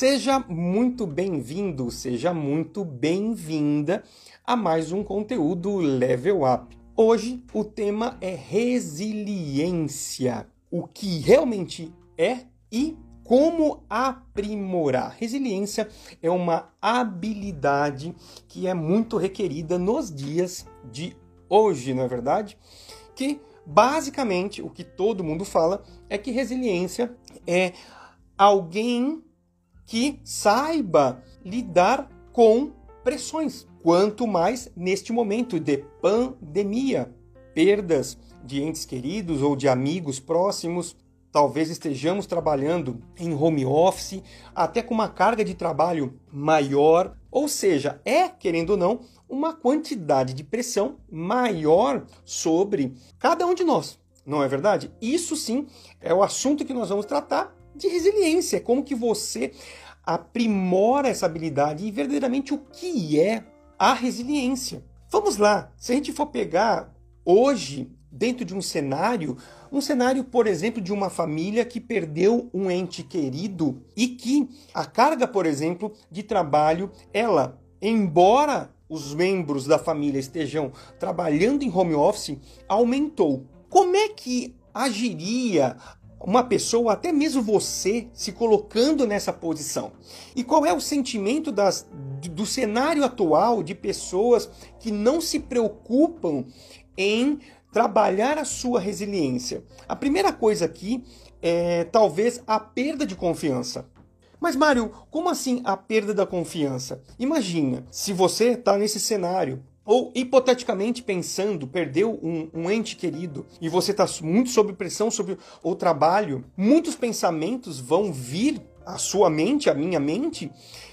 Seja muito bem-vindo, seja muito bem-vinda a mais um conteúdo Level Up. Hoje o tema é resiliência. O que realmente é e como aprimorar. Resiliência é uma habilidade que é muito requerida nos dias de hoje, não é verdade? Que basicamente o que todo mundo fala é que resiliência é alguém que saiba lidar com pressões. Quanto mais neste momento de pandemia, perdas de entes queridos ou de amigos próximos, talvez estejamos trabalhando em home office, até com uma carga de trabalho maior, ou seja, é, querendo ou não, uma quantidade de pressão maior sobre cada um de nós. Não é verdade? Isso sim é o assunto que nós vamos tratar de resiliência, como que você aprimora essa habilidade e verdadeiramente o que é a resiliência. Vamos lá, se a gente for pegar hoje dentro de um cenário, um cenário, por exemplo, de uma família que perdeu um ente querido e que a carga, por exemplo, de trabalho, ela, embora os membros da família estejam trabalhando em home office, aumentou. Como é que agiria uma pessoa, até mesmo você, se colocando nessa posição? E qual é o sentimento das, do cenário atual de pessoas que não se preocupam em trabalhar a sua resiliência? A primeira coisa aqui é talvez a perda de confiança. Mas, Mário, como assim a perda da confiança? Imagina, se você está nesse cenário, ou hipoteticamente pensando, perdeu um, um ente querido e você está muito sob pressão sobre o trabalho, muitos pensamentos vão vir à sua mente, à minha mente,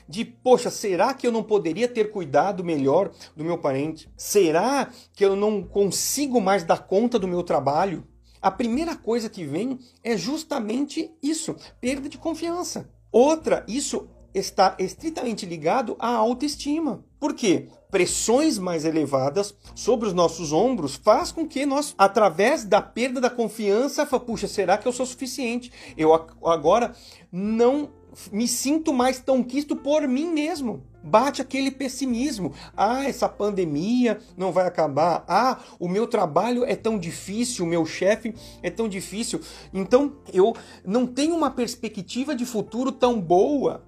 de poxa, será que eu não poderia ter cuidado melhor do meu parente? Será que eu não consigo mais dar conta do meu trabalho? A primeira coisa que vem é justamente isso, perda de confiança. Outra, isso está estritamente ligado à autoestima. Por quê? Pressões mais elevadas sobre os nossos ombros faz com que nós, através da perda da confiança, fala, puxa, será que eu sou suficiente? Eu agora não me sinto mais tão quisto por mim mesmo. Bate aquele pessimismo. Ah, essa pandemia não vai acabar. Ah, o meu trabalho é tão difícil, o meu chefe é tão difícil. Então eu não tenho uma perspectiva de futuro tão boa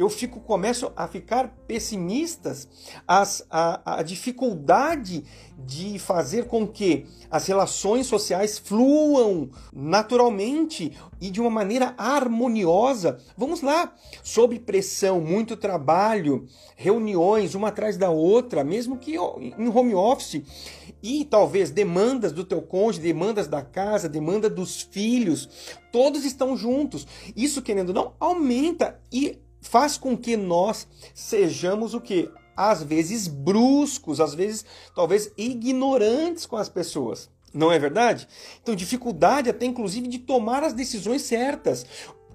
eu fico começo a ficar pessimistas, as, a, a dificuldade de fazer com que as relações sociais fluam naturalmente e de uma maneira harmoniosa. Vamos lá, sob pressão, muito trabalho, reuniões uma atrás da outra, mesmo que em home office, e talvez demandas do teu cônjuge, demandas da casa, demanda dos filhos, todos estão juntos. Isso, querendo ou não, aumenta e faz com que nós sejamos o que? Às vezes bruscos, às vezes talvez ignorantes com as pessoas. Não é verdade? Então, dificuldade até inclusive de tomar as decisões certas.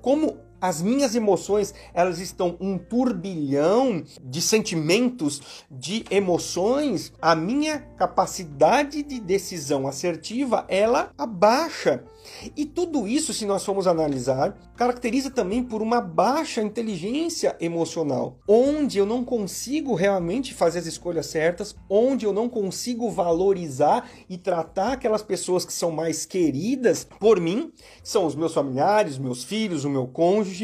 Como as minhas emoções, elas estão um turbilhão de sentimentos, de emoções, a minha capacidade de decisão assertiva, ela abaixa. E tudo isso, se nós formos analisar, caracteriza também por uma baixa inteligência emocional, onde eu não consigo realmente fazer as escolhas certas, onde eu não consigo valorizar e tratar aquelas pessoas que são mais queridas por mim, são os meus familiares, meus filhos, o meu cônjuge,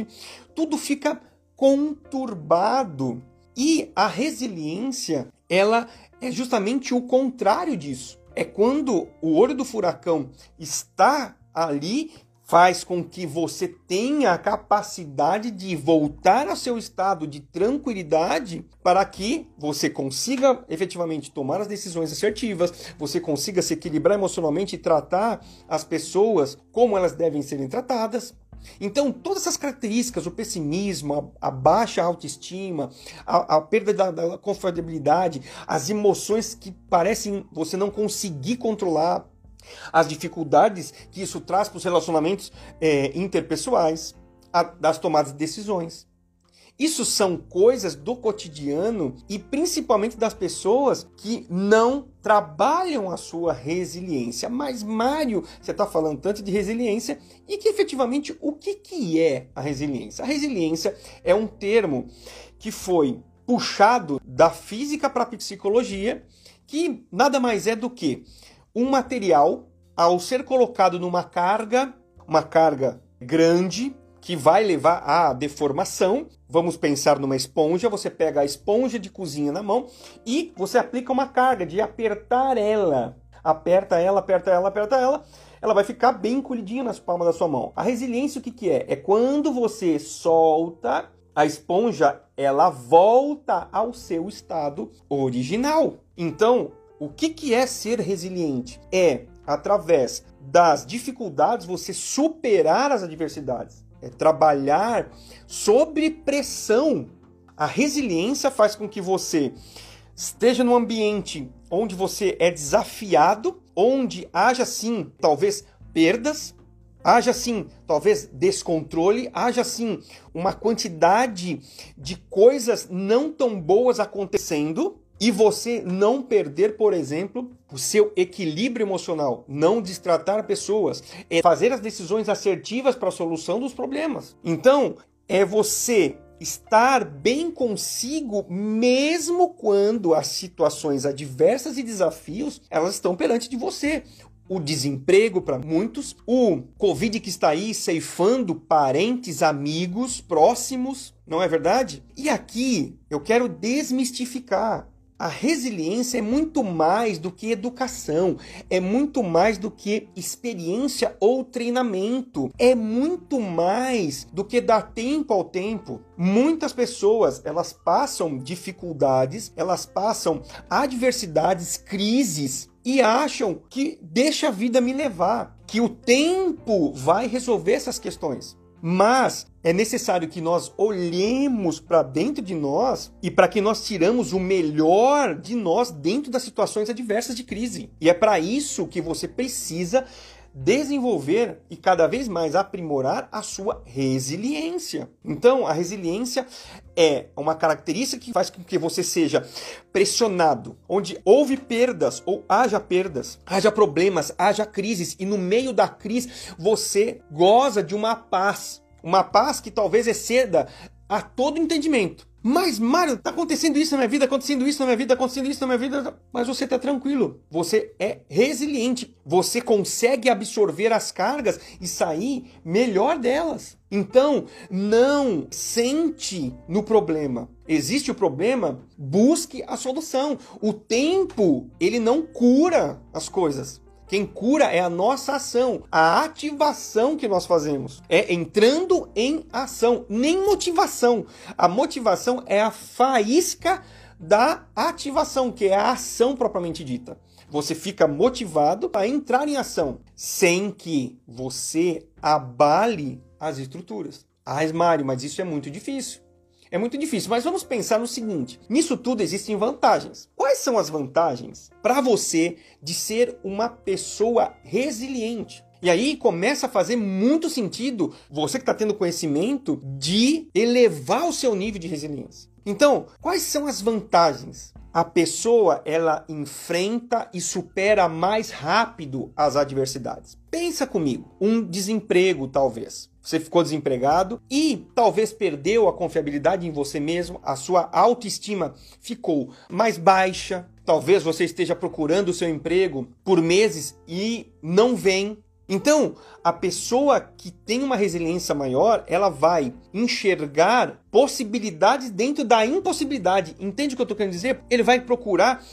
tudo fica conturbado. E a resiliência, ela é justamente o contrário disso. É quando o olho do furacão está ali faz com que você tenha a capacidade de voltar ao seu estado de tranquilidade para que você consiga efetivamente tomar as decisões assertivas, você consiga se equilibrar emocionalmente e tratar as pessoas como elas devem serem tratadas. Então, todas essas características, o pessimismo, a, a baixa autoestima, a, a perda da, da confortabilidade, as emoções que parecem você não conseguir controlar, as dificuldades que isso traz para os relacionamentos é, interpessoais, a, das tomadas de decisões. Isso são coisas do cotidiano e principalmente das pessoas que não trabalham a sua resiliência. Mas, Mário, você está falando tanto de resiliência e que efetivamente o que, que é a resiliência? A resiliência é um termo que foi puxado da física para a psicologia, que nada mais é do que um material, ao ser colocado numa carga, uma carga grande, que vai levar à deformação. Vamos pensar numa esponja, você pega a esponja de cozinha na mão e você aplica uma carga de apertar ela. Aperta ela, aperta ela, aperta ela, ela vai ficar bem encolhidinha nas palmas da sua mão. A resiliência o que, que é? É quando você solta a esponja, ela volta ao seu estado original. Então, o que, que é ser resiliente? É através das dificuldades você superar as adversidades é trabalhar sob pressão. A resiliência faz com que você esteja num ambiente onde você é desafiado, onde haja sim, talvez perdas, haja sim, talvez descontrole, haja sim uma quantidade de coisas não tão boas acontecendo e você não perder, por exemplo, o seu equilíbrio emocional, não destratar pessoas, é fazer as decisões assertivas para a solução dos problemas. Então, é você estar bem consigo mesmo quando as situações adversas e desafios elas estão perante de você o desemprego para muitos, o Covid que está aí ceifando parentes, amigos, próximos, não é verdade? E aqui eu quero desmistificar. A resiliência é muito mais do que educação, é muito mais do que experiência ou treinamento, é muito mais do que dar tempo ao tempo. Muitas pessoas, elas passam dificuldades, elas passam adversidades, crises e acham que deixa a vida me levar, que o tempo vai resolver essas questões. Mas é necessário que nós olhemos para dentro de nós e para que nós tiramos o melhor de nós dentro das situações adversas de crise. E é para isso que você precisa desenvolver e cada vez mais aprimorar a sua resiliência. Então, a resiliência é uma característica que faz com que você seja pressionado, onde houve perdas ou haja perdas, haja problemas, haja crises e no meio da crise você goza de uma paz, uma paz que talvez exceda a todo entendimento. Mas, Mário, tá acontecendo isso na minha vida, acontecendo isso na minha vida, acontecendo isso na minha vida. Mas você tá tranquilo. Você é resiliente. Você consegue absorver as cargas e sair melhor delas. Então, não sente no problema. Existe o problema, busque a solução. O tempo, ele não cura as coisas. Quem cura é a nossa ação, a ativação que nós fazemos. É entrando em ação, nem motivação. A motivação é a faísca da ativação, que é a ação propriamente dita. Você fica motivado a entrar em ação, sem que você abale as estruturas. Ah, Mário, mas isso é muito difícil. É muito difícil, mas vamos pensar no seguinte: nisso tudo existem vantagens. Quais são as vantagens para você de ser uma pessoa resiliente? E aí começa a fazer muito sentido você que está tendo conhecimento de elevar o seu nível de resiliência. Então, quais são as vantagens? A pessoa ela enfrenta e supera mais rápido as adversidades. Pensa comigo, um desemprego talvez. Você ficou desempregado e talvez perdeu a confiabilidade em você mesmo, a sua autoestima ficou mais baixa. Talvez você esteja procurando o seu emprego por meses e não vem. Então, a pessoa que tem uma resiliência maior, ela vai enxergar possibilidades dentro da impossibilidade. Entende o que eu estou querendo dizer? Ele vai procurar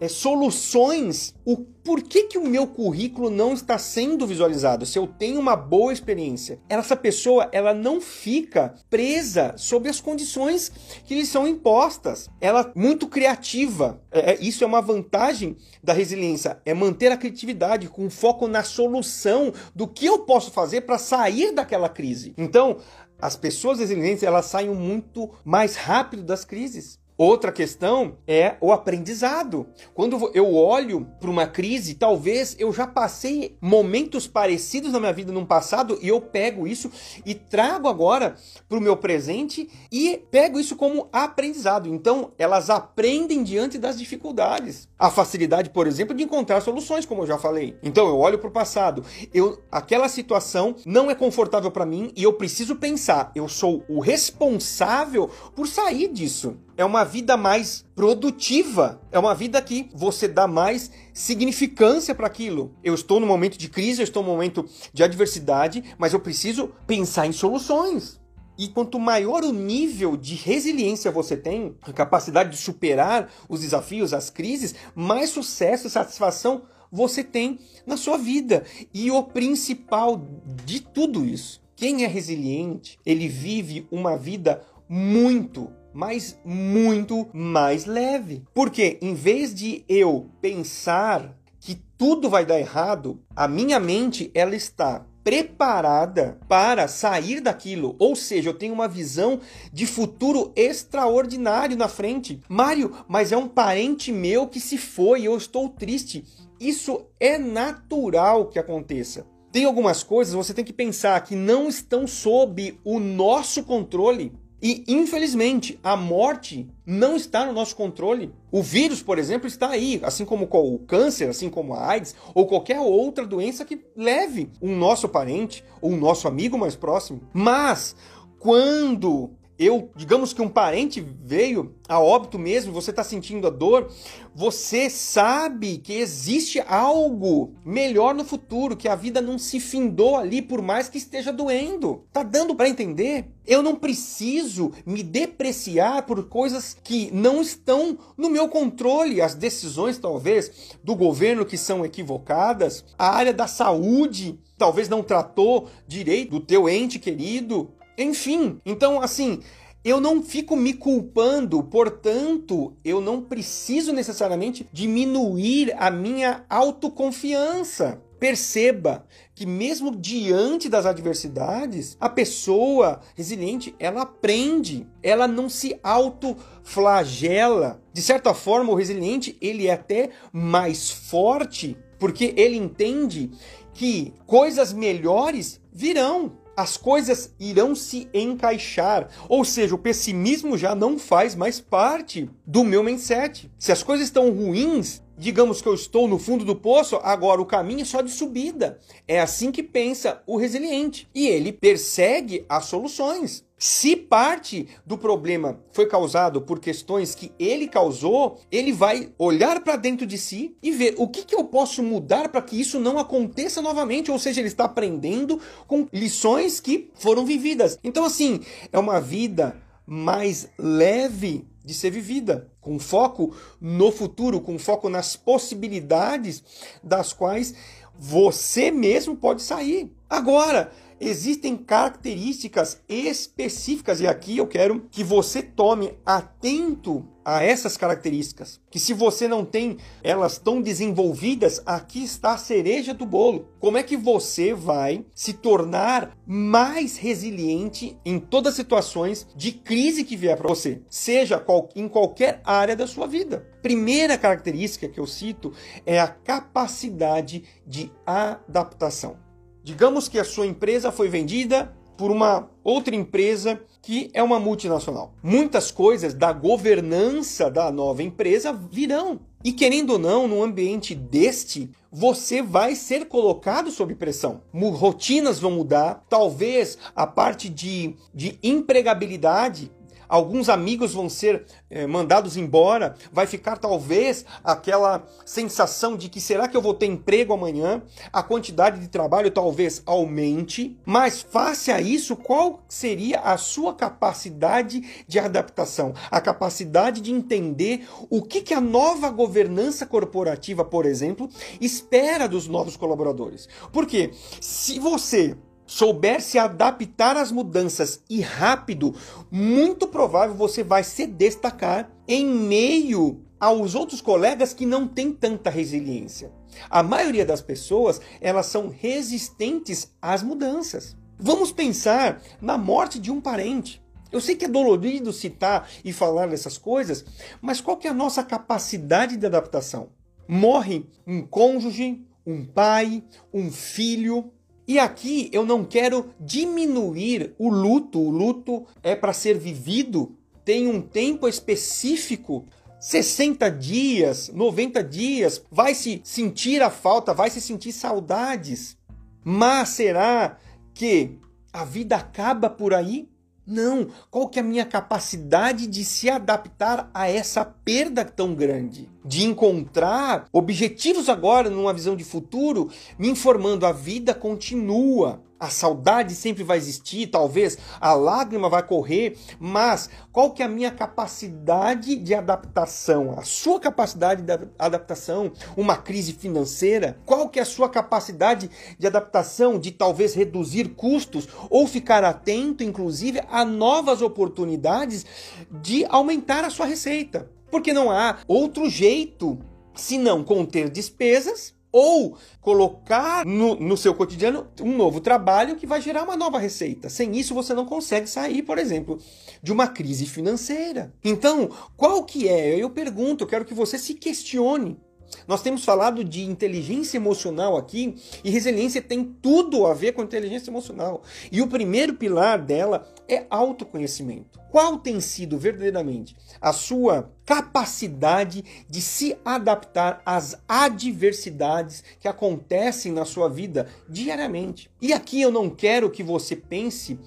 é, soluções, o porquê que o meu currículo não está sendo visualizado? Se eu tenho uma boa experiência, essa pessoa ela não fica presa sob as condições que lhe são impostas. Ela é muito criativa. É, é, isso é uma vantagem da resiliência, é manter a criatividade com foco na solução do que eu posso fazer para sair daquela crise. Então, as pessoas resilientes elas saem muito mais rápido das crises. Outra questão é o aprendizado. Quando eu olho para uma crise, talvez eu já passei momentos parecidos na minha vida no passado e eu pego isso e trago agora para o meu presente e pego isso como aprendizado. Então, elas aprendem diante das dificuldades. A facilidade, por exemplo, de encontrar soluções, como eu já falei. Então, eu olho para o passado, eu aquela situação não é confortável para mim e eu preciso pensar, eu sou o responsável por sair disso é uma vida mais produtiva, é uma vida que você dá mais significância para aquilo. Eu estou no momento de crise, eu estou no momento de adversidade, mas eu preciso pensar em soluções. E quanto maior o nível de resiliência você tem, a capacidade de superar os desafios, as crises, mais sucesso e satisfação você tem na sua vida. E o principal de tudo isso, quem é resiliente, ele vive uma vida muito, mas muito mais leve. Porque em vez de eu pensar que tudo vai dar errado, a minha mente ela está preparada para sair daquilo, ou seja, eu tenho uma visão de futuro extraordinário na frente. Mário, mas é um parente meu que se foi, eu estou triste. Isso é natural que aconteça. Tem algumas coisas você tem que pensar que não estão sob o nosso controle. E infelizmente, a morte não está no nosso controle. O vírus, por exemplo, está aí, assim como o câncer, assim como a AIDS ou qualquer outra doença que leve um nosso parente ou um nosso amigo mais próximo. Mas quando eu, digamos que um parente veio a óbito mesmo, você está sentindo a dor, você sabe que existe algo melhor no futuro, que a vida não se findou ali por mais que esteja doendo. Tá dando para entender? Eu não preciso me depreciar por coisas que não estão no meu controle, as decisões talvez do governo que são equivocadas, a área da saúde talvez não tratou direito do teu ente querido, enfim, então assim, eu não fico me culpando, portanto, eu não preciso necessariamente diminuir a minha autoconfiança. Perceba que mesmo diante das adversidades, a pessoa resiliente, ela aprende, ela não se autoflagela. De certa forma, o resiliente, ele é até mais forte, porque ele entende que coisas melhores virão as coisas irão se encaixar. Ou seja, o pessimismo já não faz mais parte do meu mindset. Se as coisas estão ruins, digamos que eu estou no fundo do poço, agora o caminho é só de subida. É assim que pensa o resiliente. E ele persegue as soluções. Se parte do problema foi causado por questões que ele causou, ele vai olhar para dentro de si e ver o que, que eu posso mudar para que isso não aconteça novamente. Ou seja, ele está aprendendo com lições que foram vividas. Então, assim, é uma vida mais leve de ser vivida, com foco no futuro, com foco nas possibilidades das quais você mesmo pode sair. Agora, existem características específicas e aqui eu quero que você tome atento a essas características. Que se você não tem elas tão desenvolvidas, aqui está a cereja do bolo. Como é que você vai se tornar mais resiliente em todas as situações de crise que vier para você, seja em qualquer área da sua vida? Primeira característica que eu cito é a capacidade de adaptação. Digamos que a sua empresa foi vendida por uma outra empresa que é uma multinacional. Muitas coisas da governança da nova empresa virão. E querendo ou não, no ambiente deste, você vai ser colocado sob pressão. Rotinas vão mudar, talvez a parte de, de empregabilidade alguns amigos vão ser é, mandados embora, vai ficar talvez aquela sensação de que será que eu vou ter emprego amanhã? A quantidade de trabalho talvez aumente, mas face a isso, qual seria a sua capacidade de adaptação? A capacidade de entender o que, que a nova governança corporativa, por exemplo, espera dos novos colaboradores. Porque se você souber se adaptar às mudanças e rápido, muito provável você vai se destacar em meio aos outros colegas que não têm tanta resiliência. A maioria das pessoas, elas são resistentes às mudanças. Vamos pensar na morte de um parente. Eu sei que é dolorido citar e falar dessas coisas, mas qual que é a nossa capacidade de adaptação? Morre um cônjuge, um pai, um filho, e aqui eu não quero diminuir o luto. O luto é para ser vivido, tem um tempo específico. 60 dias, 90 dias, vai se sentir a falta, vai se sentir saudades. Mas será que a vida acaba por aí? Não. Qual que é a minha capacidade de se adaptar a essa perda tão grande? De encontrar objetivos agora numa visão de futuro, me informando a vida continua. A saudade sempre vai existir, talvez a lágrima vai correr, mas qual que é a minha capacidade de adaptação? A sua capacidade de adaptação? Uma crise financeira? Qual que é a sua capacidade de adaptação de talvez reduzir custos ou ficar atento, inclusive, a novas oportunidades de aumentar a sua receita? Porque não há outro jeito senão conter despesas ou colocar no, no, seu cotidiano um novo trabalho que vai gerar uma nova receita. Sem isso você não consegue sair, por exemplo, de uma crise financeira. Então, qual que é? Eu pergunto, eu quero que você se questione. Nós temos falado de inteligência emocional aqui e resiliência tem tudo a ver com inteligência emocional. E o primeiro pilar dela é autoconhecimento. Qual tem sido verdadeiramente a sua capacidade de se adaptar às adversidades que acontecem na sua vida diariamente? E aqui eu não quero que você pense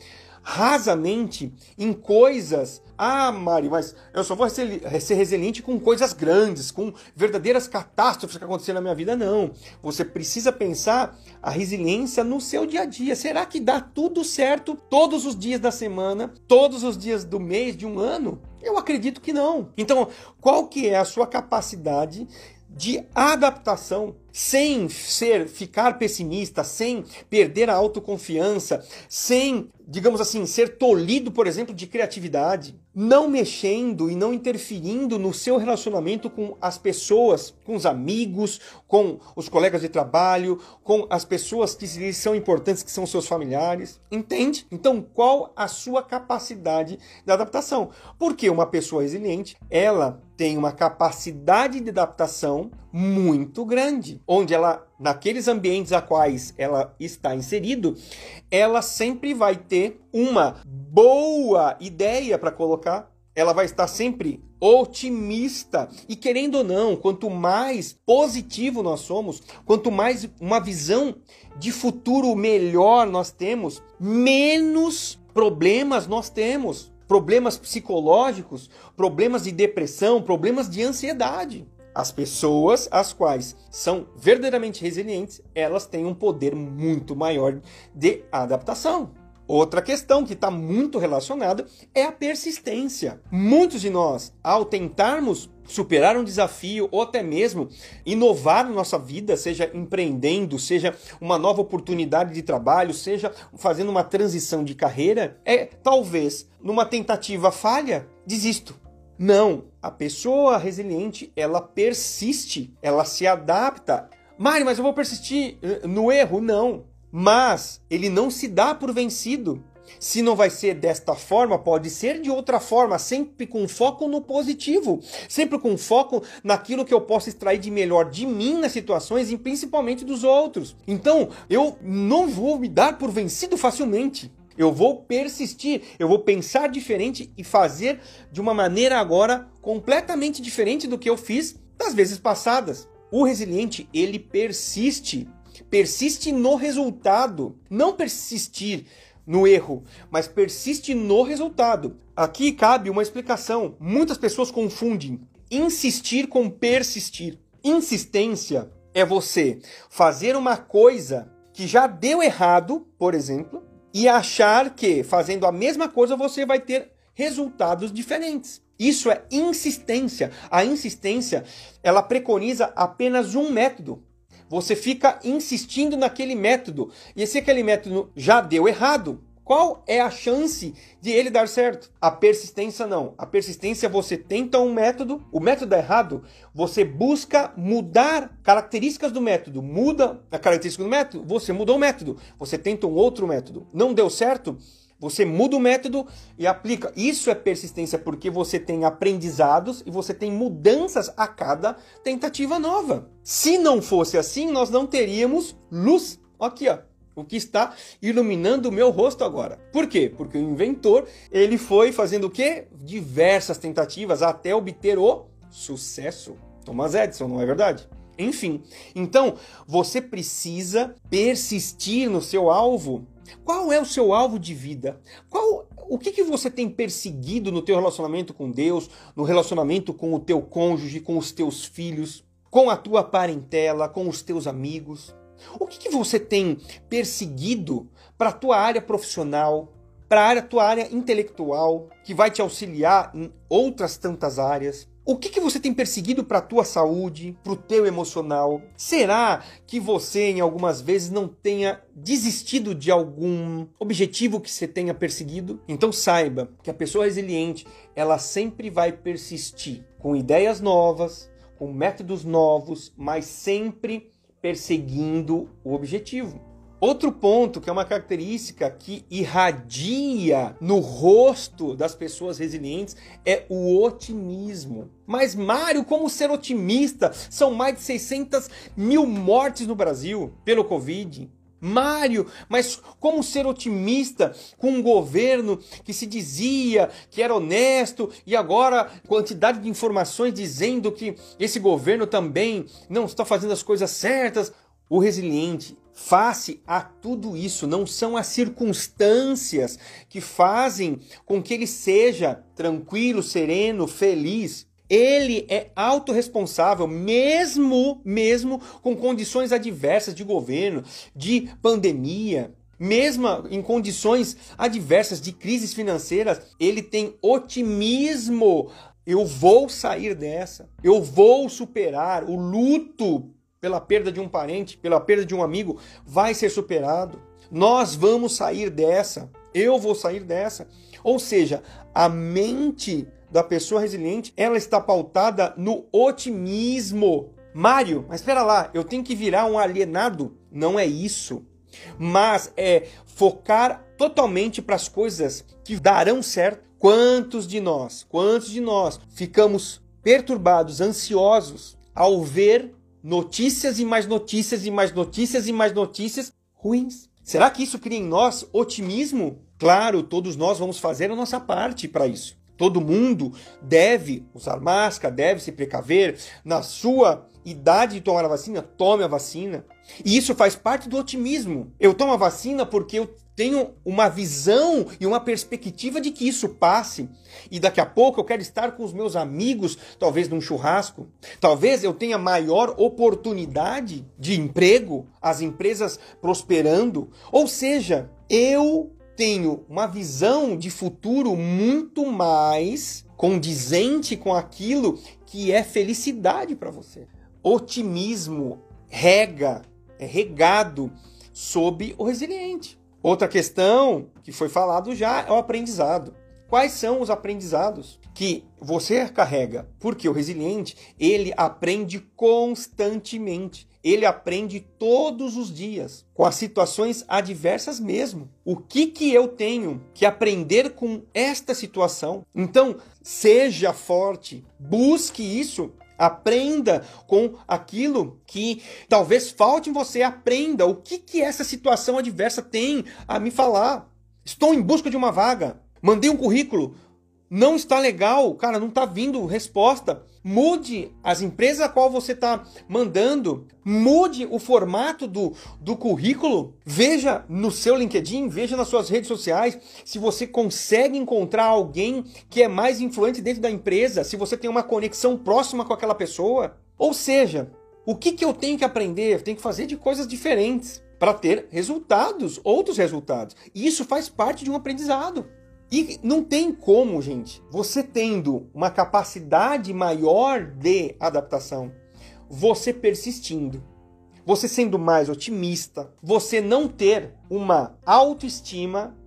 rasamente em coisas. Ah, Mari, mas eu só vou ser resiliente com coisas grandes, com verdadeiras catástrofes que aconteceram na minha vida. Não. Você precisa pensar a resiliência no seu dia a dia. Será que dá tudo certo todos os dias da semana, todos os dias do mês, de um ano? Eu acredito que não. Então, qual que é a sua capacidade de adaptação, sem ser ficar pessimista, sem perder a autoconfiança, sem, digamos assim, ser tolhido, por exemplo, de criatividade, não mexendo e não interferindo no seu relacionamento com as pessoas, com os amigos, com os colegas de trabalho, com as pessoas que lhes são importantes, que são seus familiares. Entende? Então, qual a sua capacidade de adaptação? Porque uma pessoa resiliente, ela tem uma capacidade de adaptação muito grande, onde ela naqueles ambientes a quais ela está inserido, ela sempre vai ter uma boa ideia para colocar, ela vai estar sempre otimista. E querendo ou não, quanto mais positivo nós somos, quanto mais uma visão de futuro melhor nós temos, menos problemas nós temos problemas psicológicos, problemas de depressão, problemas de ansiedade. As pessoas as quais são verdadeiramente resilientes, elas têm um poder muito maior de adaptação. Outra questão que está muito relacionada é a persistência. Muitos de nós, ao tentarmos superar um desafio ou até mesmo inovar nossa vida, seja empreendendo, seja uma nova oportunidade de trabalho, seja fazendo uma transição de carreira, é talvez numa tentativa falha, desisto. Não, a pessoa resiliente, ela persiste, ela se adapta. Mário, mas eu vou persistir eh, no erro? Não. Mas ele não se dá por vencido. Se não vai ser desta forma, pode ser de outra forma, sempre com foco no positivo, sempre com foco naquilo que eu posso extrair de melhor de mim nas situações e principalmente dos outros. Então, eu não vou me dar por vencido facilmente. Eu vou persistir, eu vou pensar diferente e fazer de uma maneira agora completamente diferente do que eu fiz das vezes passadas. O resiliente, ele persiste persiste no resultado, não persistir no erro, mas persiste no resultado. Aqui cabe uma explicação. Muitas pessoas confundem insistir com persistir. Insistência é você fazer uma coisa que já deu errado, por exemplo, e achar que fazendo a mesma coisa você vai ter resultados diferentes. Isso é insistência. A insistência, ela preconiza apenas um método. Você fica insistindo naquele método. E se aquele método já deu errado, qual é a chance de ele dar certo? A persistência não. A persistência você tenta um método, o método é errado, você busca mudar características do método. Muda a característica do método, você mudou o método. Você tenta um outro método. Não deu certo, você muda o método e aplica. Isso é persistência porque você tem aprendizados e você tem mudanças a cada tentativa nova. Se não fosse assim, nós não teríamos luz. Aqui, ó. O que está iluminando o meu rosto agora. Por quê? Porque o inventor, ele foi fazendo o quê? Diversas tentativas até obter o sucesso. Thomas Edison, não é verdade? Enfim, então você precisa persistir no seu alvo qual é o seu alvo de vida? Qual o que, que você tem perseguido no teu relacionamento com Deus, no relacionamento com o teu cônjuge, com os teus filhos, com a tua parentela, com os teus amigos? O que, que você tem perseguido para a tua área profissional, para a tua área intelectual, que vai te auxiliar em outras tantas áreas? O que, que você tem perseguido para a tua saúde, para o teu emocional? Será que você, em algumas vezes, não tenha desistido de algum objetivo que você tenha perseguido? Então saiba que a pessoa resiliente, ela sempre vai persistir com ideias novas, com métodos novos, mas sempre perseguindo o objetivo. Outro ponto que é uma característica que irradia no rosto das pessoas resilientes é o otimismo. Mas, Mário, como ser otimista? São mais de 600 mil mortes no Brasil pelo Covid. Mário, mas como ser otimista com um governo que se dizia que era honesto e agora quantidade de informações dizendo que esse governo também não está fazendo as coisas certas? O resiliente, face a tudo isso, não são as circunstâncias que fazem com que ele seja tranquilo, sereno, feliz. Ele é autorresponsável, mesmo, mesmo com condições adversas de governo, de pandemia, mesmo em condições adversas de crises financeiras, ele tem otimismo. Eu vou sair dessa. Eu vou superar o luto pela perda de um parente, pela perda de um amigo, vai ser superado. Nós vamos sair dessa. Eu vou sair dessa. Ou seja, a mente da pessoa resiliente, ela está pautada no otimismo. Mário, mas espera lá, eu tenho que virar um alienado? Não é isso. Mas é focar totalmente para as coisas que darão certo. Quantos de nós, quantos de nós ficamos perturbados, ansiosos ao ver notícias e mais notícias e mais notícias e mais notícias ruins. Será que isso cria em nós otimismo? Claro, todos nós vamos fazer a nossa parte para isso. Todo mundo deve usar máscara, deve se precaver. Na sua idade de tomar a vacina, tome a vacina. E isso faz parte do otimismo. Eu tomo a vacina porque eu tenho uma visão e uma perspectiva de que isso passe. E daqui a pouco eu quero estar com os meus amigos, talvez num churrasco. Talvez eu tenha maior oportunidade de emprego, as empresas prosperando. Ou seja, eu tenho uma visão de futuro muito mais condizente com aquilo que é felicidade para você. Otimismo rega, é regado sob o resiliente. Outra questão que foi falado já é o aprendizado. Quais são os aprendizados que você carrega? Porque o resiliente, ele aprende constantemente. Ele aprende todos os dias, com as situações adversas mesmo. O que que eu tenho que aprender com esta situação? Então, seja forte, busque isso Aprenda com aquilo que talvez falte em você. Aprenda o que, que essa situação adversa tem a me falar. Estou em busca de uma vaga. Mandei um currículo. Não está legal, cara, não está vindo resposta. Mude as empresas a qual você está mandando, mude o formato do, do currículo, veja no seu LinkedIn, veja nas suas redes sociais se você consegue encontrar alguém que é mais influente dentro da empresa, se você tem uma conexão próxima com aquela pessoa. Ou seja, o que, que eu tenho que aprender? Eu tenho que fazer de coisas diferentes para ter resultados, outros resultados. E isso faz parte de um aprendizado. E não tem como, gente, você tendo uma capacidade maior de adaptação, você persistindo, você sendo mais otimista, você não ter uma autoestima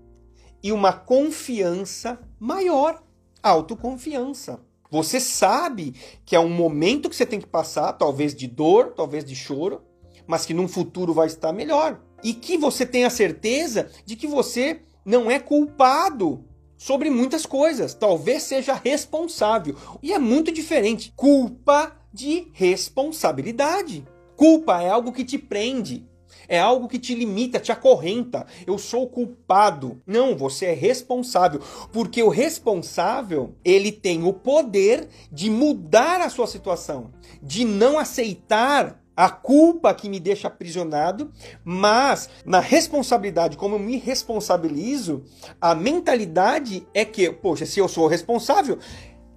e uma confiança maior. Autoconfiança. Você sabe que é um momento que você tem que passar, talvez de dor, talvez de choro, mas que num futuro vai estar melhor. E que você tenha certeza de que você não é culpado sobre muitas coisas. Talvez seja responsável. E é muito diferente. Culpa de responsabilidade. Culpa é algo que te prende. É algo que te limita, te acorrenta. Eu sou culpado. Não, você é responsável, porque o responsável, ele tem o poder de mudar a sua situação, de não aceitar a culpa que me deixa aprisionado, mas na responsabilidade, como eu me responsabilizo, a mentalidade é que, poxa, se eu sou responsável,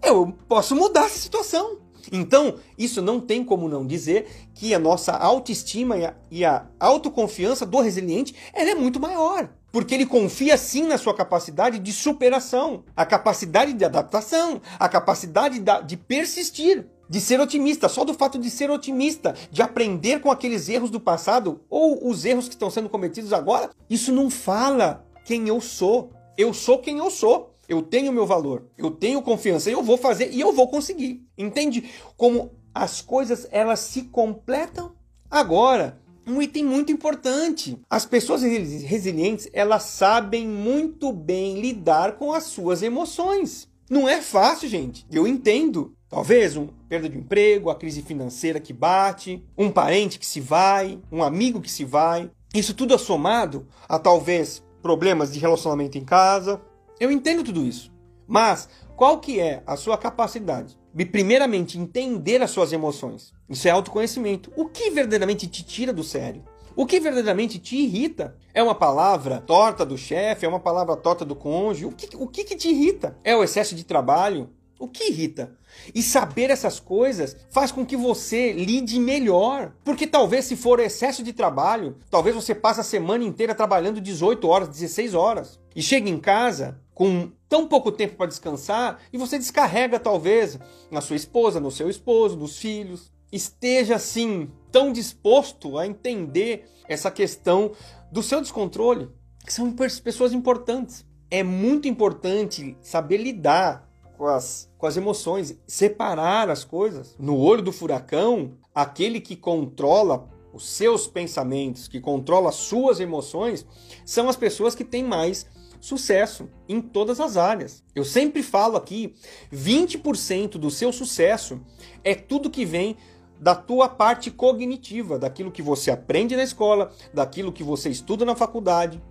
eu posso mudar essa situação. Então, isso não tem como não dizer que a nossa autoestima e a, e a autoconfiança do resiliente é muito maior. Porque ele confia sim na sua capacidade de superação, a capacidade de adaptação, a capacidade de persistir de ser otimista, só do fato de ser otimista, de aprender com aqueles erros do passado ou os erros que estão sendo cometidos agora, isso não fala quem eu sou. Eu sou quem eu sou. Eu tenho meu valor, eu tenho confiança, eu vou fazer e eu vou conseguir. Entende como as coisas elas se completam? Agora, um item muito importante. As pessoas resilientes, elas sabem muito bem lidar com as suas emoções. Não é fácil, gente. Eu entendo. Talvez uma perda de emprego, a crise financeira que bate, um parente que se vai, um amigo que se vai. Isso tudo é somado a talvez problemas de relacionamento em casa. Eu entendo tudo isso. Mas qual que é a sua capacidade de primeiramente entender as suas emoções? Isso é autoconhecimento. O que verdadeiramente te tira do sério? O que verdadeiramente te irrita? É uma palavra torta do chefe? É uma palavra torta do cônjuge? O que, o que, que te irrita? É o excesso de trabalho? O que irrita? E saber essas coisas faz com que você lide melhor. Porque talvez se for excesso de trabalho, talvez você passe a semana inteira trabalhando 18 horas, 16 horas. E chega em casa com tão pouco tempo para descansar e você descarrega talvez na sua esposa, no seu esposo, nos filhos. Esteja assim tão disposto a entender essa questão do seu descontrole, que são pessoas importantes. É muito importante saber lidar com as, com as emoções, separar as coisas. No olho do furacão, aquele que controla os seus pensamentos, que controla as suas emoções, são as pessoas que têm mais sucesso em todas as áreas. Eu sempre falo aqui, 20% do seu sucesso é tudo que vem da tua parte cognitiva, daquilo que você aprende na escola, daquilo que você estuda na faculdade,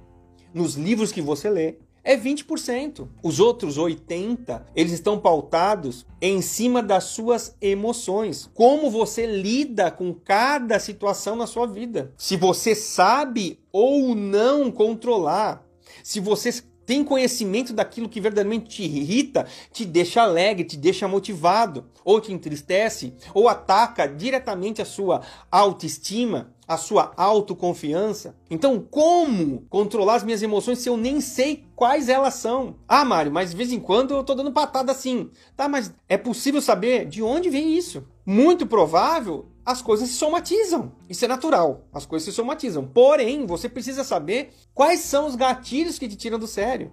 nos livros que você lê é 20%. Os outros 80%, eles estão pautados em cima das suas emoções. Como você lida com cada situação na sua vida. Se você sabe ou não controlar. Se você tem conhecimento daquilo que verdadeiramente te irrita, te deixa alegre, te deixa motivado, ou te entristece, ou ataca diretamente a sua autoestima, a sua autoconfiança. Então, como controlar as minhas emoções se eu nem sei quais elas são? Ah, Mário, mas de vez em quando eu tô dando patada assim. Tá, mas é possível saber de onde vem isso? Muito provável as coisas se somatizam. Isso é natural. As coisas se somatizam. Porém, você precisa saber quais são os gatilhos que te tiram do sério.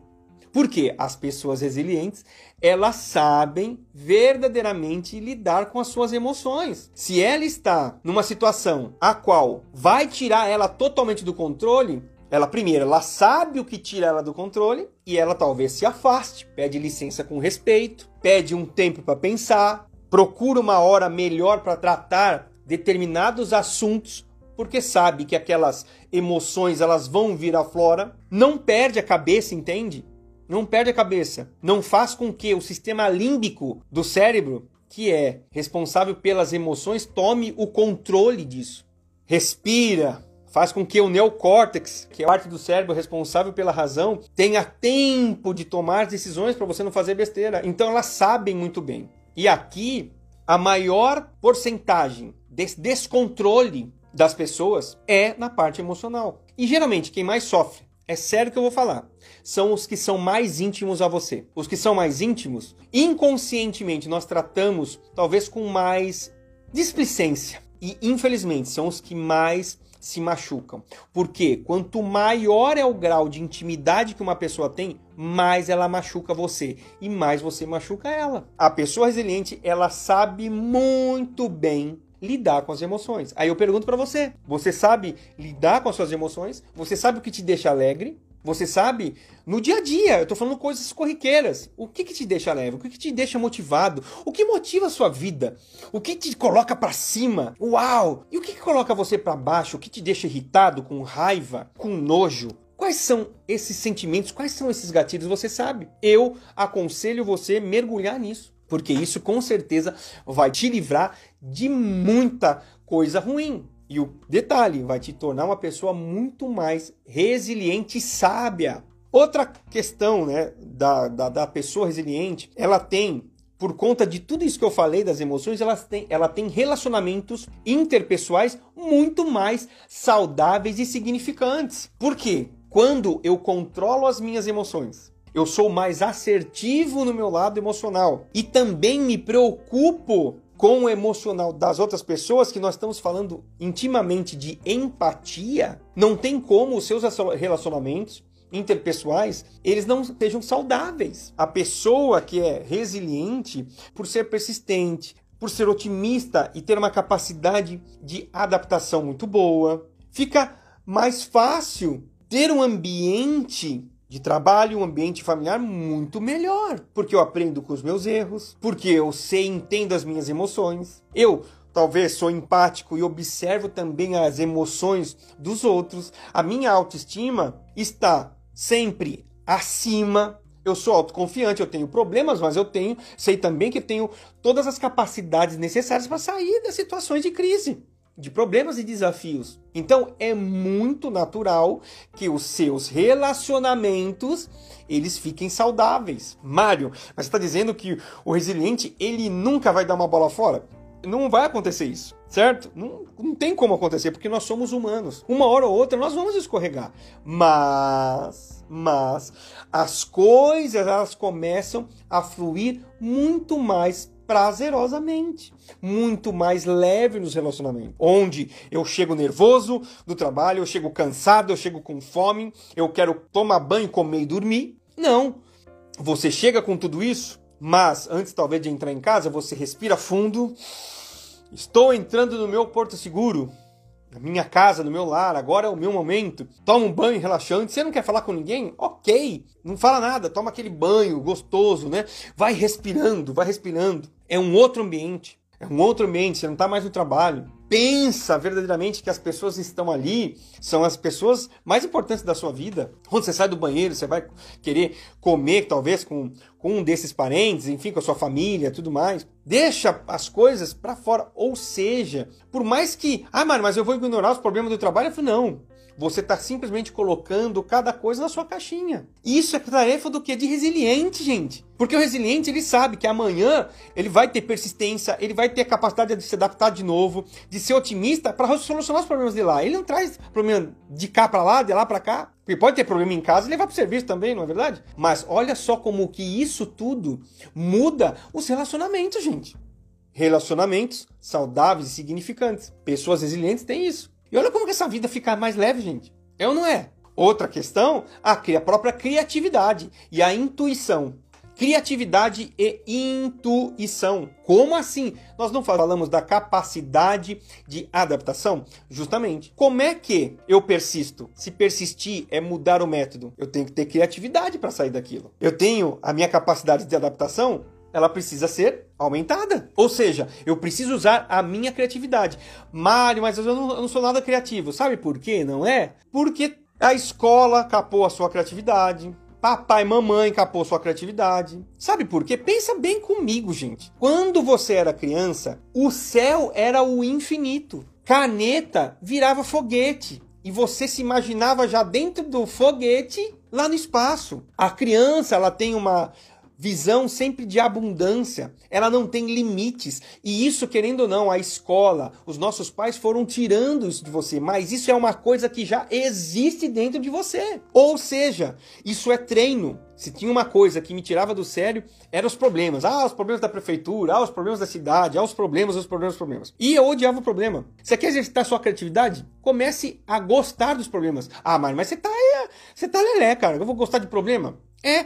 Porque as pessoas resilientes, elas sabem verdadeiramente lidar com as suas emoções. Se ela está numa situação a qual vai tirar ela totalmente do controle, ela primeiro, ela sabe o que tira ela do controle e ela talvez se afaste, pede licença com respeito, pede um tempo para pensar, procura uma hora melhor para tratar determinados assuntos porque sabe que aquelas emoções elas vão vir à flora, não perde a cabeça, entende? Não perde a cabeça. Não faz com que o sistema límbico do cérebro, que é responsável pelas emoções tome o controle disso. Respira, faz com que o neocórtex, que é a parte do cérebro responsável pela razão, tenha tempo de tomar decisões para você não fazer besteira. Então elas sabem muito bem. E aqui a maior porcentagem desse descontrole das pessoas é na parte emocional. E geralmente quem mais sofre, é sério que eu vou falar, são os que são mais íntimos a você. Os que são mais íntimos, inconscientemente nós tratamos talvez com mais displicência. E infelizmente são os que mais se machucam. Porque quanto maior é o grau de intimidade que uma pessoa tem, mais ela machuca você e mais você machuca ela. A pessoa resiliente, ela sabe muito bem lidar com as emoções. Aí eu pergunto para você: você sabe lidar com as suas emoções? Você sabe o que te deixa alegre? Você sabe, no dia a dia, eu tô falando coisas corriqueiras. O que que te deixa leve? O que que te deixa motivado? O que motiva a sua vida? O que te coloca para cima? Uau! E o que que coloca você para baixo? O que te deixa irritado, com raiva, com nojo? Quais são esses sentimentos? Quais são esses gatilhos? Você sabe. Eu aconselho você mergulhar nisso porque isso com certeza vai te livrar de muita coisa ruim. E o detalhe, vai te tornar uma pessoa muito mais resiliente e sábia. Outra questão né, da, da, da pessoa resiliente, ela tem por conta de tudo isso que eu falei das emoções, ela tem, ela tem relacionamentos interpessoais muito mais saudáveis e significantes. Por quê? Quando eu controlo as minhas emoções, eu sou mais assertivo no meu lado emocional e também me preocupo com o emocional das outras pessoas, que nós estamos falando intimamente de empatia, não tem como os seus relacionamentos interpessoais, eles não sejam saudáveis. A pessoa que é resiliente, por ser persistente, por ser otimista e ter uma capacidade de adaptação muito boa, fica mais fácil ter um ambiente de trabalho, um ambiente familiar muito melhor, porque eu aprendo com os meus erros, porque eu sei entendo as minhas emoções. Eu talvez sou empático e observo também as emoções dos outros. A minha autoestima está sempre acima. Eu sou autoconfiante, eu tenho problemas, mas eu tenho, sei também que tenho todas as capacidades necessárias para sair das situações de crise de problemas e desafios. Então é muito natural que os seus relacionamentos eles fiquem saudáveis. Mário, mas está dizendo que o resiliente ele nunca vai dar uma bola fora? Não vai acontecer isso, certo? Não, não tem como acontecer porque nós somos humanos. Uma hora ou outra nós vamos escorregar, mas mas as coisas elas começam a fluir muito mais prazerosamente, muito mais leve nos relacionamentos. Onde eu chego nervoso do trabalho, eu chego cansado, eu chego com fome, eu quero tomar banho, comer e dormir. Não. Você chega com tudo isso, mas antes talvez de entrar em casa, você respira fundo. Estou entrando no meu porto seguro na minha casa, no meu lar, agora é o meu momento. Toma um banho relaxante. Você não quer falar com ninguém? Ok, não fala nada, toma aquele banho gostoso, né? Vai respirando, vai respirando. É um outro ambiente. É um outro ambiente, você não está mais no trabalho. Pensa verdadeiramente que as pessoas estão ali são as pessoas mais importantes da sua vida. Quando você sai do banheiro, você vai querer comer, talvez, com, com um desses parentes, enfim, com a sua família tudo mais. Deixa as coisas para fora. Ou seja, por mais que. Ah, mano, mas eu vou ignorar os problemas do trabalho. Eu falo, não. Você está simplesmente colocando cada coisa na sua caixinha. Isso é tarefa do que? De resiliente, gente. Porque o resiliente, ele sabe que amanhã ele vai ter persistência, ele vai ter a capacidade de se adaptar de novo, de ser otimista para solucionar os problemas de lá. Ele não traz problema de cá para lá, de lá para cá. Porque pode ter problema em casa e levar para o serviço também, não é verdade? Mas olha só como que isso tudo muda os relacionamentos, gente. Relacionamentos saudáveis e significantes. Pessoas resilientes têm isso. E olha como que essa vida fica mais leve, gente. É ou não é? Outra questão, a própria criatividade e a intuição. Criatividade e intuição. Como assim? Nós não falamos da capacidade de adaptação? Justamente. Como é que eu persisto? Se persistir é mudar o método, eu tenho que ter criatividade para sair daquilo. Eu tenho a minha capacidade de adaptação ela precisa ser aumentada. Ou seja, eu preciso usar a minha criatividade. Mário, mas eu não, eu não sou nada criativo. Sabe por quê? Não é? Porque a escola capou a sua criatividade. Papai e mamãe capou sua criatividade. Sabe por quê? Pensa bem comigo, gente. Quando você era criança, o céu era o infinito. Caneta virava foguete. E você se imaginava já dentro do foguete lá no espaço. A criança, ela tem uma visão sempre de abundância, ela não tem limites. E isso, querendo ou não, a escola, os nossos pais foram tirando isso de você, mas isso é uma coisa que já existe dentro de você. Ou seja, isso é treino. Se tinha uma coisa que me tirava do sério, eram os problemas. Ah, os problemas da prefeitura, ah, os problemas da cidade, ah, os problemas, os problemas, os problemas. E eu odiava o problema. Você quer exercitar sua criatividade? Comece a gostar dos problemas. Ah, mas, você tá, você tá lelé, cara. Eu vou gostar de problema? É,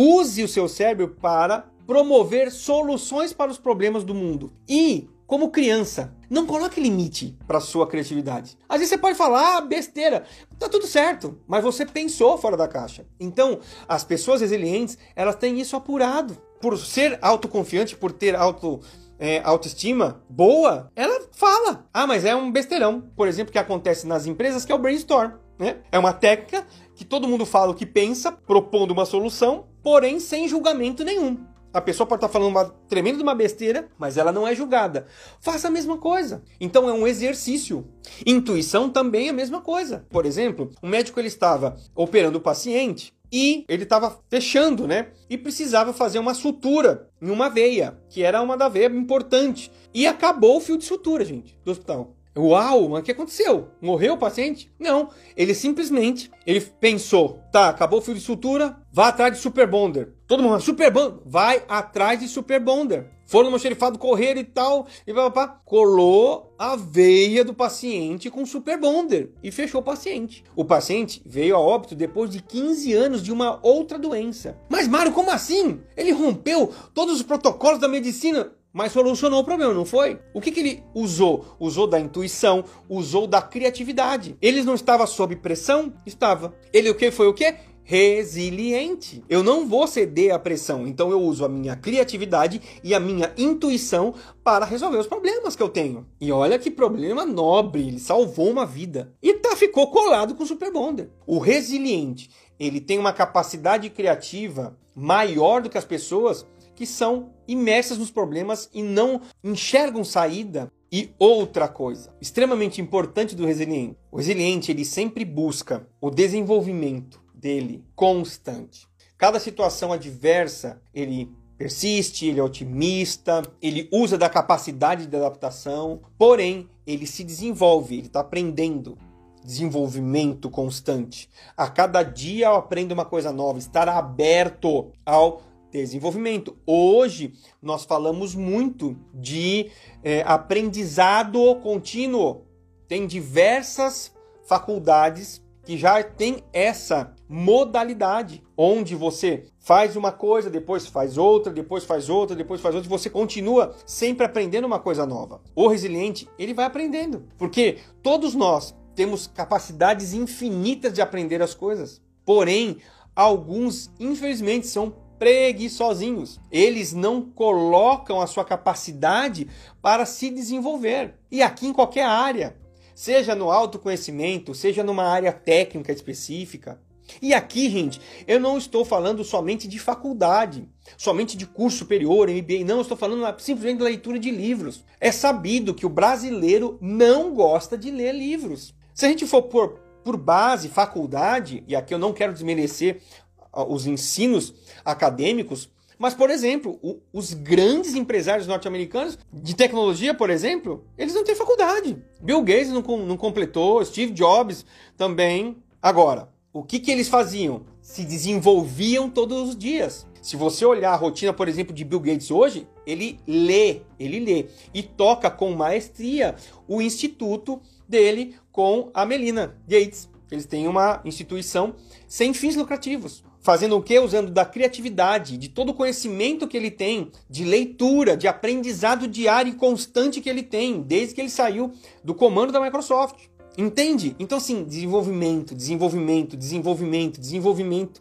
Use o seu cérebro para promover soluções para os problemas do mundo. E, como criança, não coloque limite para sua criatividade. Às vezes você pode falar ah, besteira, tá tudo certo, mas você pensou fora da caixa. Então, as pessoas resilientes, elas têm isso apurado. Por ser autoconfiante, por ter auto é, autoestima boa, ela fala. Ah, mas é um besteirão. Por exemplo, que acontece nas empresas, que é o brainstorm. Né? É uma técnica que todo mundo fala o que pensa, propondo uma solução, porém sem julgamento nenhum. A pessoa pode estar falando uma tremenda de uma besteira, mas ela não é julgada. Faça a mesma coisa. Então é um exercício. Intuição também é a mesma coisa. Por exemplo, o médico ele estava operando o paciente e ele estava fechando, né? E precisava fazer uma sutura em uma veia, que era uma da veia importante. E acabou o fio de sutura, gente, do hospital. Uau, mas o que aconteceu? Morreu o paciente? Não, ele simplesmente ele pensou, tá, acabou o fio de sutura, vá atrás de Super Bonder. Todo mundo, Super Bonder, vai atrás de Super Bonder. Foram no xerifado correr e tal, e papá, colou a veia do paciente com Super Bonder e fechou o paciente. O paciente veio a óbito depois de 15 anos de uma outra doença. Mas Mário, como assim? Ele rompeu todos os protocolos da medicina mas solucionou o problema, não foi? O que, que ele usou? Usou da intuição, usou da criatividade. Ele não estava sob pressão? Estava. Ele o que foi o que? resiliente. Eu não vou ceder à pressão, então eu uso a minha criatividade e a minha intuição para resolver os problemas que eu tenho. E olha que problema nobre, ele salvou uma vida. E tá ficou colado com o Super Bonder. O resiliente, ele tem uma capacidade criativa maior do que as pessoas que são imersas nos problemas e não enxergam saída. E outra coisa, extremamente importante do resiliente. O resiliente, ele sempre busca o desenvolvimento dele constante. Cada situação adversa, ele persiste, ele é otimista, ele usa da capacidade de adaptação, porém, ele se desenvolve, ele está aprendendo. Desenvolvimento constante. A cada dia eu aprendo uma coisa nova, estar aberto ao desenvolvimento. Hoje nós falamos muito de é, aprendizado contínuo. Tem diversas faculdades que já tem essa modalidade, onde você faz uma coisa, depois faz outra, depois faz outra, depois faz outra, e você continua sempre aprendendo uma coisa nova. O resiliente, ele vai aprendendo, porque todos nós temos capacidades infinitas de aprender as coisas. Porém, alguns, infelizmente, são preguiçosinhos. Eles não colocam a sua capacidade para se desenvolver. E aqui em qualquer área, seja no autoconhecimento, seja numa área técnica específica. E aqui, gente, eu não estou falando somente de faculdade, somente de curso superior, MBA, não, eu estou falando simplesmente da leitura de livros. É sabido que o brasileiro não gosta de ler livros. Se a gente for por, por base, faculdade, e aqui eu não quero desmerecer os ensinos acadêmicos, mas, por exemplo, o, os grandes empresários norte-americanos de tecnologia, por exemplo, eles não têm faculdade. Bill Gates não, não completou, Steve Jobs também. Agora, o que, que eles faziam? Se desenvolviam todos os dias. Se você olhar a rotina, por exemplo, de Bill Gates hoje, ele lê, ele lê e toca com maestria o instituto dele com a Melina Gates. Eles têm uma instituição sem fins lucrativos. Fazendo o que? Usando da criatividade, de todo o conhecimento que ele tem, de leitura, de aprendizado diário e constante que ele tem, desde que ele saiu do comando da Microsoft. Entende? Então, assim, desenvolvimento, desenvolvimento, desenvolvimento, desenvolvimento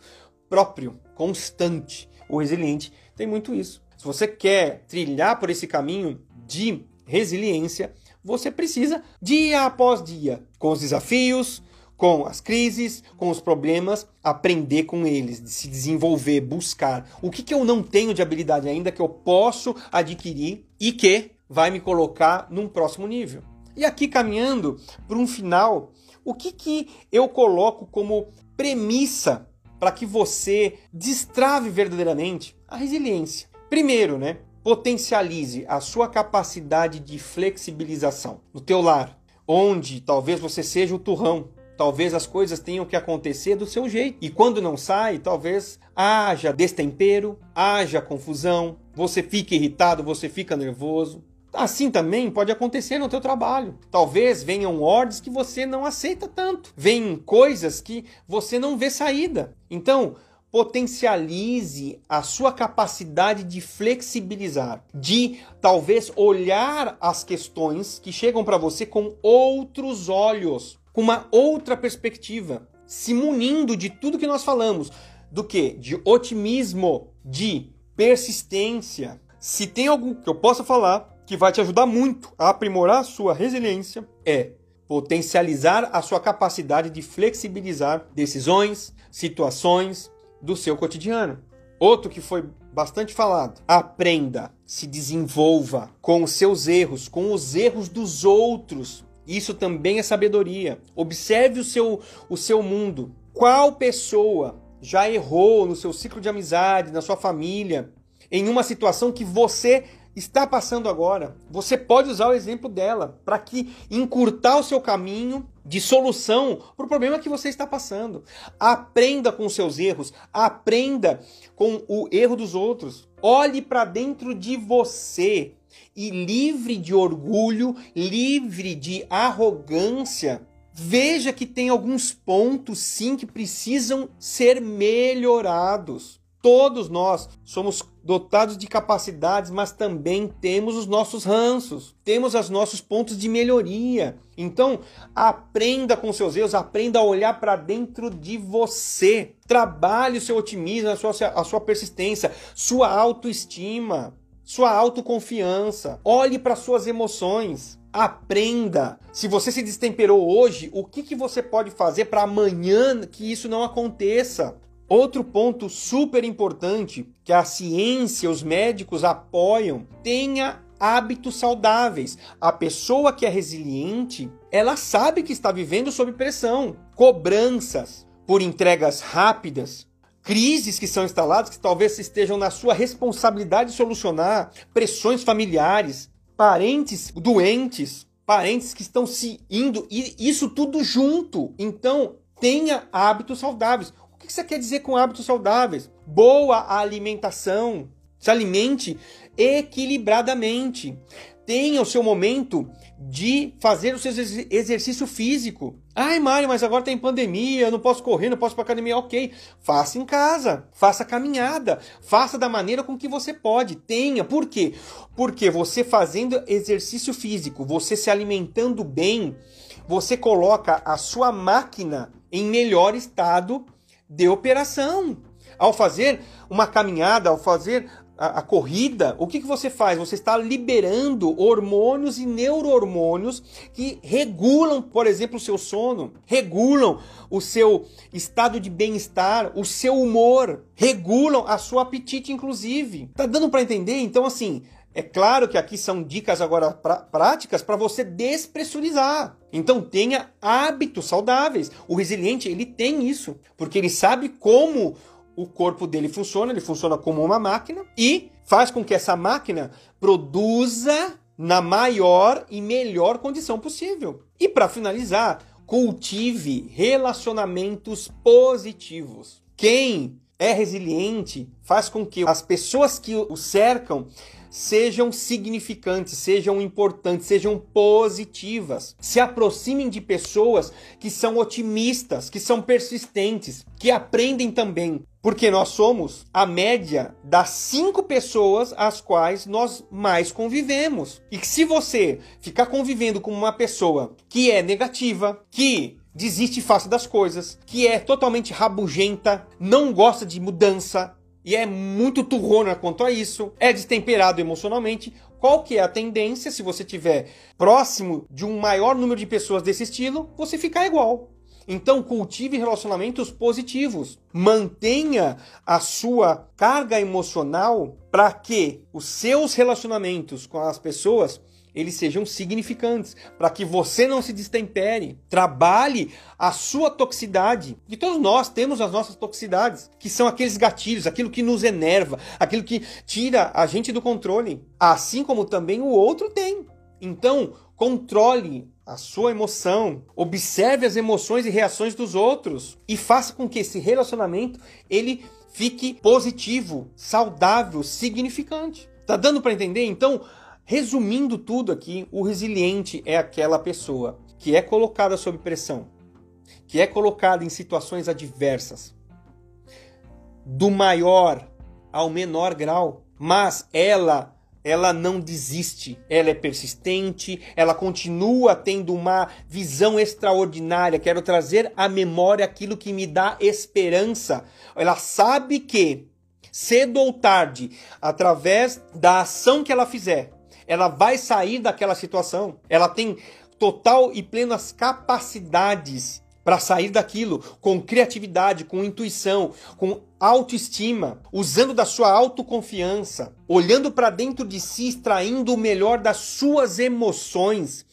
próprio, constante. O resiliente tem muito isso. Se você quer trilhar por esse caminho de resiliência, você precisa, dia após dia, com os desafios, com as crises, com os problemas, aprender com eles, de se desenvolver, buscar. O que, que eu não tenho de habilidade ainda que eu posso adquirir e que vai me colocar num próximo nível. E aqui caminhando para um final, o que, que eu coloco como premissa para que você destrave verdadeiramente a resiliência? Primeiro, né? Potencialize a sua capacidade de flexibilização no teu lar, onde talvez você seja o turrão, talvez as coisas tenham que acontecer do seu jeito. E quando não sai, talvez haja destempero, haja confusão, você fica irritado, você fica nervoso. Assim também pode acontecer no teu trabalho. Talvez venham ordens que você não aceita tanto. Vêm coisas que você não vê saída. Então, potencialize a sua capacidade de flexibilizar, de talvez olhar as questões que chegam para você com outros olhos, com uma outra perspectiva, se munindo de tudo que nós falamos, do que? De otimismo, de persistência. Se tem algo que eu possa falar que vai te ajudar muito a aprimorar a sua resiliência, é potencializar a sua capacidade de flexibilizar decisões, situações, do seu cotidiano. Outro que foi bastante falado. Aprenda, se desenvolva com os seus erros, com os erros dos outros. Isso também é sabedoria. Observe o seu, o seu mundo. Qual pessoa já errou no seu ciclo de amizade, na sua família, em uma situação que você está passando agora. Você pode usar o exemplo dela para que encurtar o seu caminho de solução para o problema que você está passando. Aprenda com seus erros, aprenda com o erro dos outros. Olhe para dentro de você e livre de orgulho, livre de arrogância. Veja que tem alguns pontos sim que precisam ser melhorados. Todos nós somos dotados de capacidades, mas também temos os nossos ranços, temos os nossos pontos de melhoria. Então, aprenda com seus erros, aprenda a olhar para dentro de você. Trabalhe o seu otimismo, a sua, a sua persistência, sua autoestima, sua autoconfiança. Olhe para suas emoções. Aprenda. Se você se destemperou hoje, o que, que você pode fazer para amanhã que isso não aconteça? Outro ponto super importante que a ciência, os médicos apoiam, tenha hábitos saudáveis. A pessoa que é resiliente, ela sabe que está vivendo sob pressão, cobranças por entregas rápidas, crises que são instaladas que talvez estejam na sua responsabilidade de solucionar, pressões familiares, parentes doentes, parentes que estão se indo e isso tudo junto. Então, tenha hábitos saudáveis. O que você quer dizer com hábitos saudáveis? Boa alimentação. Se alimente equilibradamente. Tenha o seu momento de fazer o seu exercício físico. Ai, Mário, mas agora tem pandemia, eu não posso correr, não posso ir para academia. Ok, faça em casa, faça caminhada, faça da maneira com que você pode. Tenha, por quê? Porque você fazendo exercício físico, você se alimentando bem, você coloca a sua máquina em melhor estado de operação. Ao fazer uma caminhada, ao fazer a, a, corrida, o que, que você faz? Você está liberando hormônios e neurohormônios que regulam, por exemplo, o seu sono, regulam o seu estado de bem-estar, o seu humor, regulam a sua apetite, inclusive. Tá dando para entender? Então, assim, é claro que aqui são dicas agora práticas para você despressurizar. Então tenha hábitos saudáveis. O resiliente ele tem isso, porque ele sabe como o corpo dele funciona, ele funciona como uma máquina e faz com que essa máquina produza na maior e melhor condição possível. E para finalizar, cultive relacionamentos positivos. Quem é resiliente faz com que as pessoas que o cercam sejam significantes, sejam importantes, sejam positivas. Se aproximem de pessoas que são otimistas, que são persistentes, que aprendem também. Porque nós somos a média das cinco pessoas às quais nós mais convivemos. E que se você ficar convivendo com uma pessoa que é negativa, que desiste fácil das coisas, que é totalmente rabugenta, não gosta de mudança, e é muito turrona quanto a isso, é destemperado emocionalmente. Qual que é a tendência se você tiver próximo de um maior número de pessoas desse estilo, você ficar igual. Então, cultive relacionamentos positivos. Mantenha a sua carga emocional para que os seus relacionamentos com as pessoas eles sejam significantes, para que você não se destempere. Trabalhe a sua toxicidade. E todos nós temos as nossas toxicidades, que são aqueles gatilhos, aquilo que nos enerva, aquilo que tira a gente do controle, assim como também o outro tem. Então, controle a sua emoção, observe as emoções e reações dos outros e faça com que esse relacionamento ele fique positivo, saudável, significante. Tá dando para entender? Então, Resumindo tudo aqui, o resiliente é aquela pessoa que é colocada sob pressão, que é colocada em situações adversas, do maior ao menor grau, mas ela ela não desiste, ela é persistente, ela continua tendo uma visão extraordinária. Quero trazer à memória aquilo que me dá esperança. Ela sabe que cedo ou tarde, através da ação que ela fizer, ela vai sair daquela situação. Ela tem total e plenas capacidades para sair daquilo com criatividade, com intuição, com autoestima, usando da sua autoconfiança, olhando para dentro de si, extraindo o melhor das suas emoções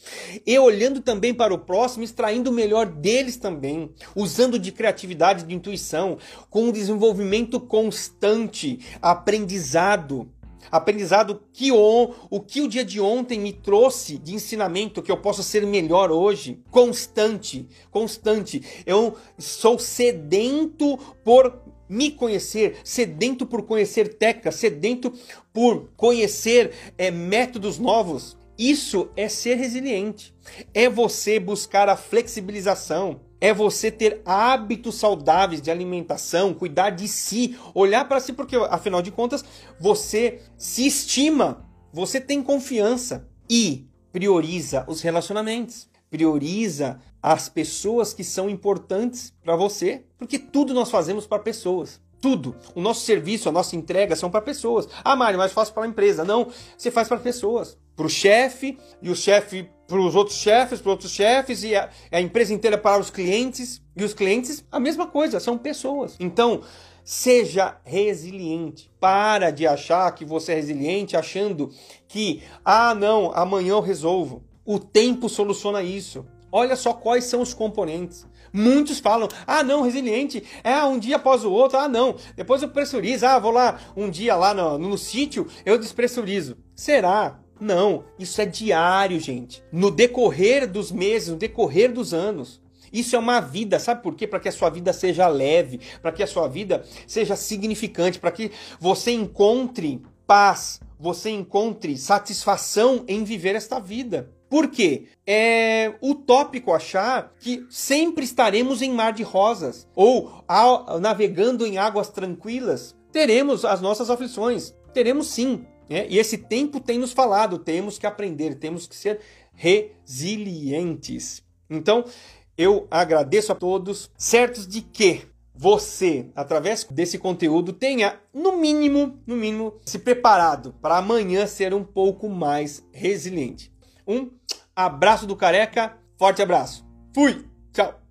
e olhando também para o próximo, extraindo o melhor deles também, usando de criatividade, de intuição, com um desenvolvimento constante, aprendizado, aprendizado que on, o que o dia de ontem me trouxe de ensinamento que eu possa ser melhor hoje, constante, constante. Eu sou sedento por me conhecer, sedento por conhecer técnicas, sedento por conhecer é, métodos novos. Isso é ser resiliente. É você buscar a flexibilização é você ter hábitos saudáveis de alimentação, cuidar de si, olhar para si, porque afinal de contas você se estima, você tem confiança e prioriza os relacionamentos, prioriza as pessoas que são importantes para você, porque tudo nós fazemos para pessoas. Tudo. O nosso serviço, a nossa entrega são para pessoas. Ah, Mário, mas faço para a empresa. Não, você faz para pessoas. Para o chefe, e o chefe para os outros chefes, para outros chefes, e a, a empresa inteira para os clientes. E os clientes, a mesma coisa, são pessoas. Então, seja resiliente. Para de achar que você é resiliente achando que, ah, não, amanhã eu resolvo. O tempo soluciona isso. Olha só quais são os componentes. Muitos falam, ah não, resiliente, é um dia após o outro, ah não, depois eu pressurizo, ah vou lá um dia lá no, no, no sítio, eu despressurizo. Será? Não, isso é diário, gente. No decorrer dos meses, no decorrer dos anos. Isso é uma vida, sabe por quê? Para que a sua vida seja leve, para que a sua vida seja significante, para que você encontre paz, você encontre satisfação em viver esta vida. Por quê? É utópico achar que sempre estaremos em mar de rosas ou ao, navegando em águas tranquilas. Teremos as nossas aflições, teremos sim. Né? E esse tempo tem nos falado, temos que aprender, temos que ser resilientes. Então, eu agradeço a todos, certos de que você, através desse conteúdo, tenha, no mínimo, no mínimo, se preparado para amanhã ser um pouco mais resiliente. Um abraço do careca, forte abraço. Fui, tchau.